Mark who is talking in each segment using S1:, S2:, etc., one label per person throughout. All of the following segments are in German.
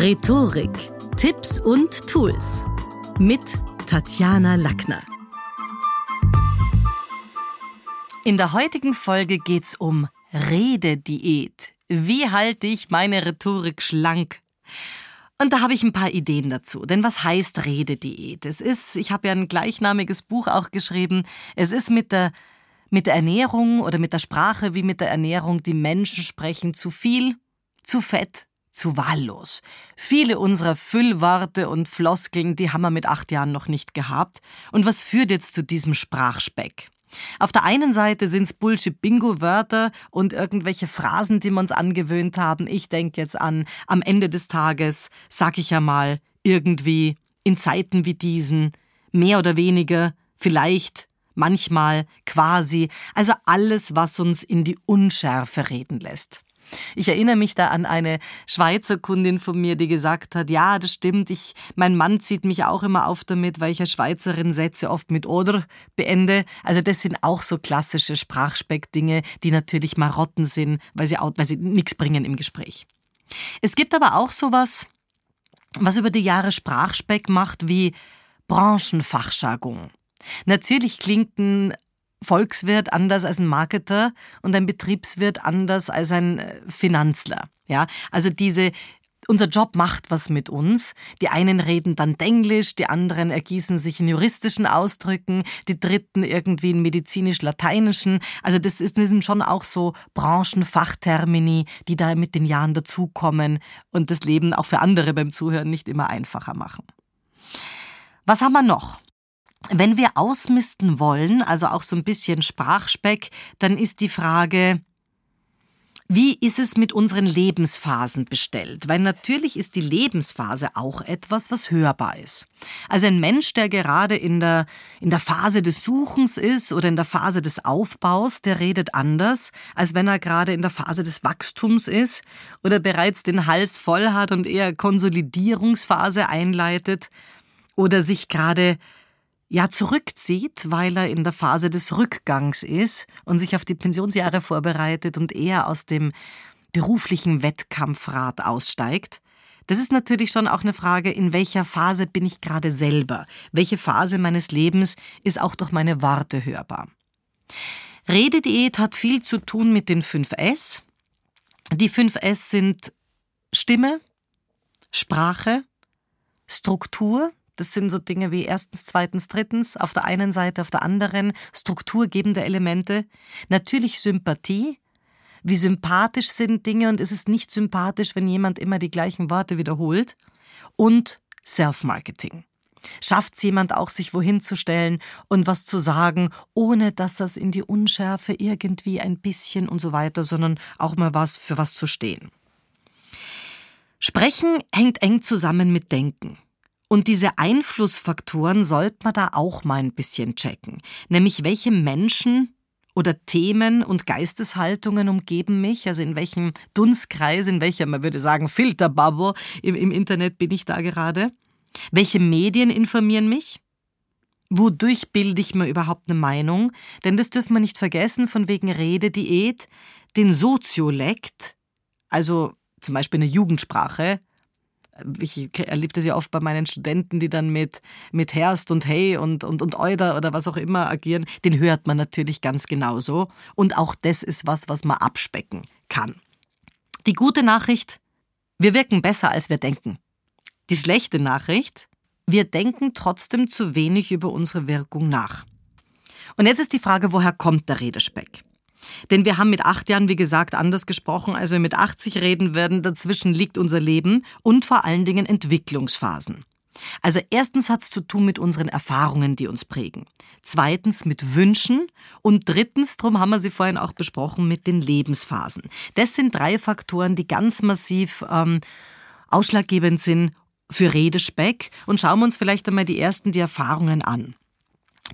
S1: Rhetorik, Tipps und Tools mit Tatjana Lackner. In der heutigen Folge geht's um Redediät. Wie halte ich meine Rhetorik schlank? Und da habe ich ein paar Ideen dazu. Denn was heißt Redediät? Es ist, ich habe ja ein gleichnamiges Buch auch geschrieben, es ist mit der mit der Ernährung oder mit der Sprache wie mit der Ernährung, die Menschen sprechen zu viel, zu fett, zu wahllos. Viele unserer Füllworte und Floskeln, die haben wir mit acht Jahren noch nicht gehabt. Und was führt jetzt zu diesem Sprachspeck? Auf der einen Seite sind es Bullshit-Bingo-Wörter und irgendwelche Phrasen, die wir uns angewöhnt haben. Ich denke jetzt an, am Ende des Tages, sag ich ja mal, irgendwie, in Zeiten wie diesen, mehr oder weniger, vielleicht, manchmal, quasi, also alles, was uns in die Unschärfe reden lässt. Ich erinnere mich da an eine Schweizer Kundin von mir, die gesagt hat, ja, das stimmt, ich, mein Mann zieht mich auch immer auf damit, weil ich als Schweizerin Sätze oft mit oder beende. Also das sind auch so klassische Sprachspeckdinge, die natürlich Marotten sind, weil sie, weil sie nichts bringen im Gespräch. Es gibt aber auch sowas, was über die Jahre Sprachspeck macht, wie Branchenfachjargon. Natürlich klingt ein Volkswirt anders als ein Marketer und ein Betriebswirt anders als ein äh, Finanzler. Ja, also diese unser Job macht was mit uns. Die einen reden dann Denglisch, die anderen ergießen sich in juristischen Ausdrücken, die dritten irgendwie in medizinisch-lateinischen. Also das, ist, das sind schon auch so Branchenfachtermini, die da mit den Jahren dazukommen und das Leben auch für andere beim Zuhören nicht immer einfacher machen. Was haben wir noch? Wenn wir ausmisten wollen, also auch so ein bisschen Sprachspeck, dann ist die Frage, wie ist es mit unseren Lebensphasen bestellt? Weil natürlich ist die Lebensphase auch etwas, was hörbar ist. Also ein Mensch, der gerade in der, in der Phase des Suchens ist oder in der Phase des Aufbaus, der redet anders, als wenn er gerade in der Phase des Wachstums ist oder bereits den Hals voll hat und eher Konsolidierungsphase einleitet oder sich gerade ja zurückzieht, weil er in der Phase des Rückgangs ist und sich auf die Pensionsjahre vorbereitet und eher aus dem beruflichen Wettkampfrad aussteigt. Das ist natürlich schon auch eine Frage, in welcher Phase bin ich gerade selber? Welche Phase meines Lebens ist auch durch meine Worte hörbar? Redediät hat viel zu tun mit den 5 S. Die 5 S sind Stimme, Sprache, Struktur, das sind so Dinge wie erstens, zweitens, drittens, auf der einen Seite, auf der anderen, strukturgebende Elemente. Natürlich Sympathie. Wie sympathisch sind Dinge und es ist nicht sympathisch, wenn jemand immer die gleichen Worte wiederholt. Und Self-Marketing. Schafft es jemand auch, sich wohin zu stellen und was zu sagen, ohne dass das in die Unschärfe irgendwie ein bisschen und so weiter, sondern auch mal was für was zu stehen. Sprechen hängt eng zusammen mit Denken. Und diese Einflussfaktoren sollte man da auch mal ein bisschen checken. Nämlich welche Menschen oder Themen und Geisteshaltungen umgeben mich, also in welchem Dunstkreis, in welcher, man würde sagen, Filterbubble im, im Internet bin ich da gerade. Welche Medien informieren mich? Wodurch bilde ich mir überhaupt eine Meinung? Denn das dürfen wir nicht vergessen, von wegen Redediät, den Soziolekt, also zum Beispiel eine Jugendsprache, ich erlebe das ja oft bei meinen Studenten, die dann mit, mit Herst und Hey und, und, und Euder oder was auch immer agieren, den hört man natürlich ganz genauso. Und auch das ist was, was man abspecken kann. Die gute Nachricht, wir wirken besser, als wir denken. Die schlechte Nachricht, wir denken trotzdem zu wenig über unsere Wirkung nach. Und jetzt ist die Frage, woher kommt der Redespeck? Denn wir haben mit acht Jahren, wie gesagt, anders gesprochen, als wir mit 80 reden werden. Dazwischen liegt unser Leben und vor allen Dingen Entwicklungsphasen. Also erstens hat es zu tun mit unseren Erfahrungen, die uns prägen. Zweitens mit Wünschen und drittens, darum haben wir sie vorhin auch besprochen, mit den Lebensphasen. Das sind drei Faktoren, die ganz massiv ähm, ausschlaggebend sind für Redespeck. Und schauen wir uns vielleicht einmal die ersten die Erfahrungen an.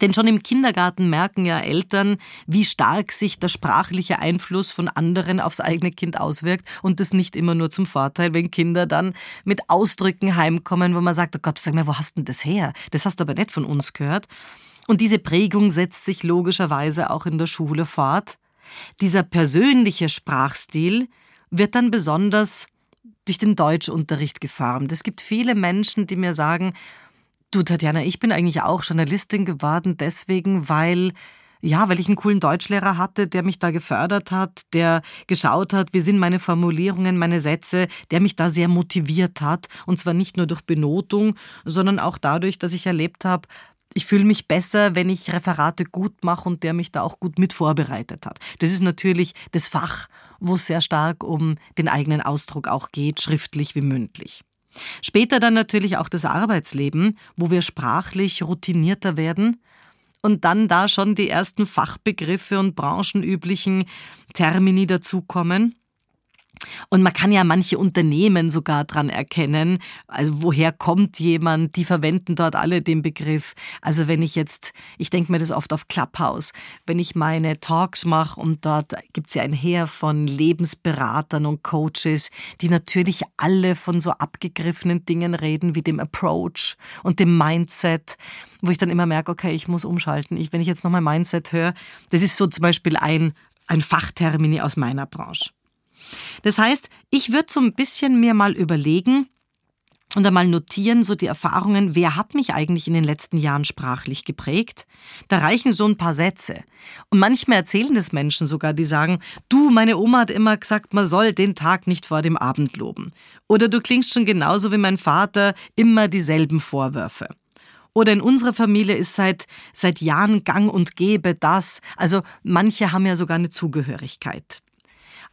S1: Denn schon im Kindergarten merken ja Eltern, wie stark sich der sprachliche Einfluss von anderen aufs eigene Kind auswirkt und das nicht immer nur zum Vorteil, wenn Kinder dann mit Ausdrücken heimkommen, wo man sagt, oh Gott, sag mal, wo hast denn das her? Das hast du aber nicht von uns gehört. Und diese Prägung setzt sich logischerweise auch in der Schule fort. Dieser persönliche Sprachstil wird dann besonders durch den Deutschunterricht geformt. Es gibt viele Menschen, die mir sagen, du Tatjana, ich bin eigentlich auch Journalistin geworden deswegen, weil ja, weil ich einen coolen Deutschlehrer hatte, der mich da gefördert hat, der geschaut hat, wie sind meine Formulierungen, meine Sätze, der mich da sehr motiviert hat. Und zwar nicht nur durch Benotung, sondern auch dadurch, dass ich erlebt habe, ich fühle mich besser, wenn ich Referate gut mache und der mich da auch gut mit vorbereitet hat. Das ist natürlich das Fach, wo es sehr stark um den eigenen Ausdruck auch geht, schriftlich wie mündlich. Später dann natürlich auch das Arbeitsleben, wo wir sprachlich routinierter werden und dann da schon die ersten Fachbegriffe und branchenüblichen Termini dazukommen. Und man kann ja manche Unternehmen sogar dran erkennen. Also woher kommt jemand? Die verwenden dort alle den Begriff. Also wenn ich jetzt, ich denke mir das oft auf Clubhouse, wenn ich meine Talks mache und dort gibt es ja ein Heer von Lebensberatern und Coaches, die natürlich alle von so abgegriffenen Dingen reden wie dem Approach und dem Mindset, wo ich dann immer merke, okay, ich muss umschalten. Ich, wenn ich jetzt nochmal Mindset höre, das ist so zum Beispiel ein, ein Fachtermini aus meiner Branche. Das heißt, ich würde so ein bisschen mir mal überlegen, und einmal notieren, so die Erfahrungen, wer hat mich eigentlich in den letzten Jahren sprachlich geprägt? Da reichen so ein paar Sätze. Und manchmal erzählen das Menschen sogar, die sagen, du, meine Oma hat immer gesagt, man soll den Tag nicht vor dem Abend loben. Oder du klingst schon genauso wie mein Vater, immer dieselben Vorwürfe. Oder in unserer Familie ist seit, seit Jahren gang und gäbe das. Also manche haben ja sogar eine Zugehörigkeit.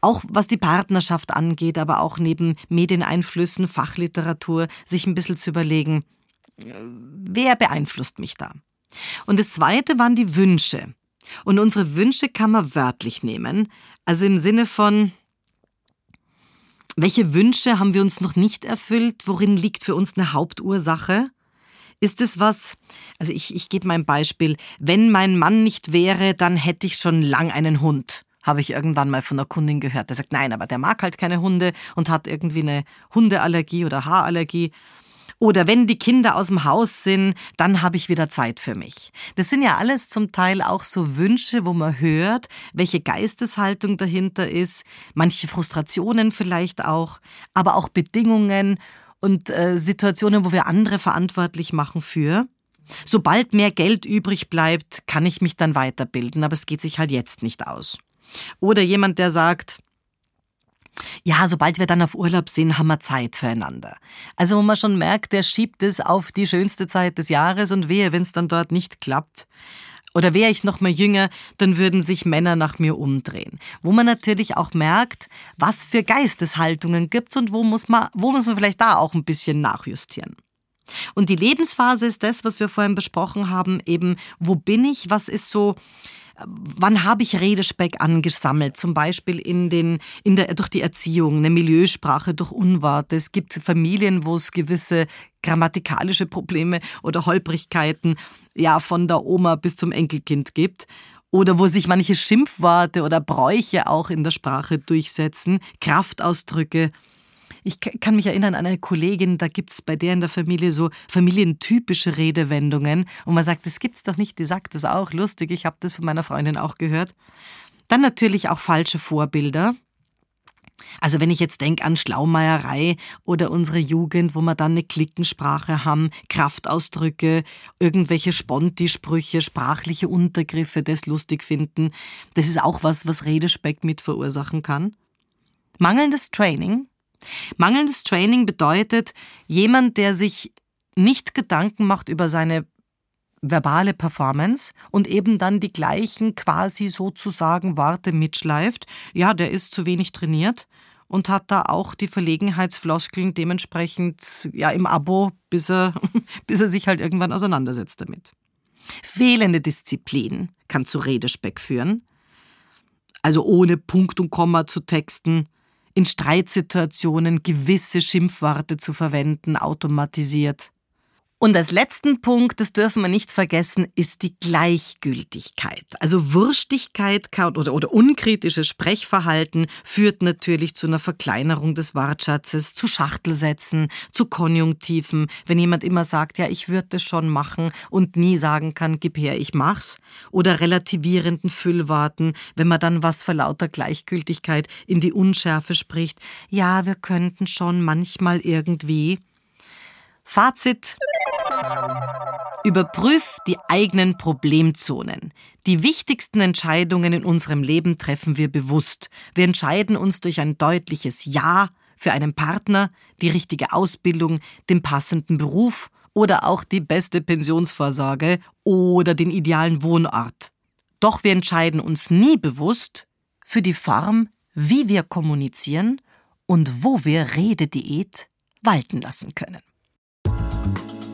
S1: Auch was die Partnerschaft angeht, aber auch neben Medieneinflüssen, Fachliteratur, sich ein bisschen zu überlegen, äh, wer beeinflusst mich da? Und das zweite waren die Wünsche. Und unsere Wünsche kann man wörtlich nehmen, also im Sinne von, welche Wünsche haben wir uns noch nicht erfüllt? Worin liegt für uns eine Hauptursache? Ist es was, also ich, ich gebe mal ein Beispiel, wenn mein Mann nicht wäre, dann hätte ich schon lang einen Hund habe ich irgendwann mal von einer Kundin gehört. Der sagt, nein, aber der mag halt keine Hunde und hat irgendwie eine Hundeallergie oder Haarallergie. Oder wenn die Kinder aus dem Haus sind, dann habe ich wieder Zeit für mich. Das sind ja alles zum Teil auch so Wünsche, wo man hört, welche Geisteshaltung dahinter ist, manche Frustrationen vielleicht auch, aber auch Bedingungen und äh, Situationen, wo wir andere verantwortlich machen für. Sobald mehr Geld übrig bleibt, kann ich mich dann weiterbilden, aber es geht sich halt jetzt nicht aus. Oder jemand, der sagt, ja, sobald wir dann auf Urlaub sind, haben wir Zeit füreinander. Also wo man schon merkt, der schiebt es auf die schönste Zeit des Jahres und wehe, wenn es dann dort nicht klappt. Oder wäre ich noch mal jünger, dann würden sich Männer nach mir umdrehen. Wo man natürlich auch merkt, was für Geisteshaltungen gibt und wo muss man, wo muss man vielleicht da auch ein bisschen nachjustieren. Und die Lebensphase ist das, was wir vorhin besprochen haben, eben, wo bin ich, was ist so, wann habe ich Redespeck angesammelt? Zum Beispiel in den, in der, durch die Erziehung, eine Milieusprache, durch Unworte. Es gibt Familien, wo es gewisse grammatikalische Probleme oder Holprigkeiten ja von der Oma bis zum Enkelkind gibt oder wo sich manche Schimpfworte oder Bräuche auch in der Sprache durchsetzen, Kraftausdrücke. Ich kann mich erinnern an eine Kollegin, da gibt es bei der in der Familie so familientypische Redewendungen und man sagt, das gibt's doch nicht, die sagt das auch, lustig, ich habe das von meiner Freundin auch gehört. Dann natürlich auch falsche Vorbilder. Also wenn ich jetzt denke an Schlaumeierei oder unsere Jugend, wo wir dann eine Klickensprache haben, Kraftausdrücke, irgendwelche Sponti-Sprüche, sprachliche Untergriffe, das lustig finden, das ist auch was, was Redespeck mit verursachen kann. Mangelndes Training, Mangelndes Training bedeutet, jemand, der sich nicht Gedanken macht über seine verbale Performance und eben dann die gleichen quasi sozusagen Worte mitschleift, ja, der ist zu wenig trainiert und hat da auch die Verlegenheitsfloskeln dementsprechend ja im Abo, bis er, bis er sich halt irgendwann auseinandersetzt damit. Fehlende Disziplin kann zu Redespeck führen. Also ohne Punkt und Komma zu texten, in Streitsituationen gewisse Schimpfworte zu verwenden, automatisiert. Und als letzten Punkt, das dürfen wir nicht vergessen, ist die Gleichgültigkeit. Also Wurstigkeit oder, oder unkritisches Sprechverhalten führt natürlich zu einer Verkleinerung des Wortschatzes, zu Schachtelsätzen, zu Konjunktiven. Wenn jemand immer sagt, ja, ich würde das schon machen und nie sagen kann, gib her, ich mach's. Oder relativierenden Füllworten, wenn man dann was vor lauter Gleichgültigkeit in die Unschärfe spricht. Ja, wir könnten schon manchmal irgendwie. Fazit. Überprüf die eigenen Problemzonen. Die wichtigsten Entscheidungen in unserem Leben treffen wir bewusst. Wir entscheiden uns durch ein deutliches Ja für einen Partner, die richtige Ausbildung, den passenden Beruf oder auch die beste Pensionsvorsorge oder den idealen Wohnort. Doch wir entscheiden uns nie bewusst für die Form, wie wir kommunizieren und wo wir Redediät walten lassen können.